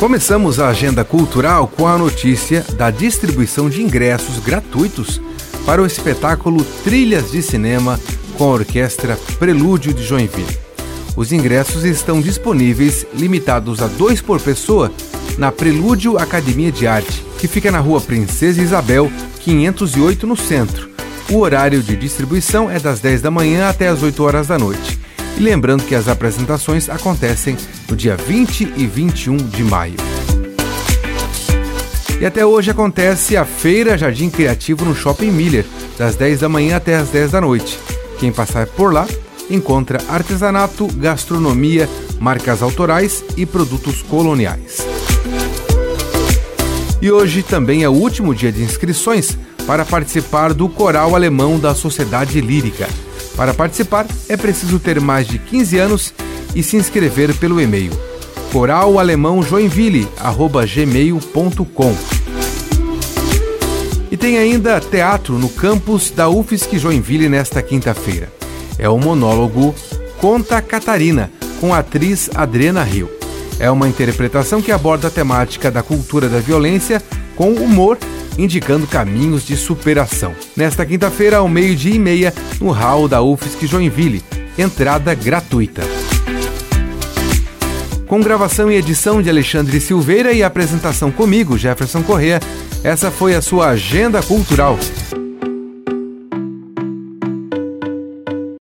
Começamos a agenda cultural com a notícia da distribuição de ingressos gratuitos para o espetáculo Trilhas de Cinema com a orquestra Prelúdio de Joinville. Os ingressos estão disponíveis, limitados a dois por pessoa, na Prelúdio Academia de Arte, que fica na rua Princesa Isabel, 508, no centro. O horário de distribuição é das 10 da manhã até as 8 horas da noite. E lembrando que as apresentações acontecem no dia 20 e 21 de maio. E até hoje acontece a Feira Jardim Criativo no Shopping Miller, das 10 da manhã até as 10 da noite. Quem passar por lá encontra artesanato, gastronomia, marcas autorais e produtos coloniais. E hoje também é o último dia de inscrições para participar do Coral Alemão da Sociedade Lírica. Para participar, é preciso ter mais de 15 anos e se inscrever pelo e-mail coralalemãojoinville@gmail.com. E tem ainda teatro no campus da UFSC Joinville nesta quinta-feira. É o monólogo Conta Catarina, com a atriz Adriana Rio. É uma interpretação que aborda a temática da cultura da violência com humor indicando caminhos de superação. Nesta quinta-feira, ao meio-dia e meia, no hall da UFSC Joinville. Entrada gratuita. Com gravação e edição de Alexandre Silveira e apresentação comigo, Jefferson Correa, essa foi a sua Agenda Cultural.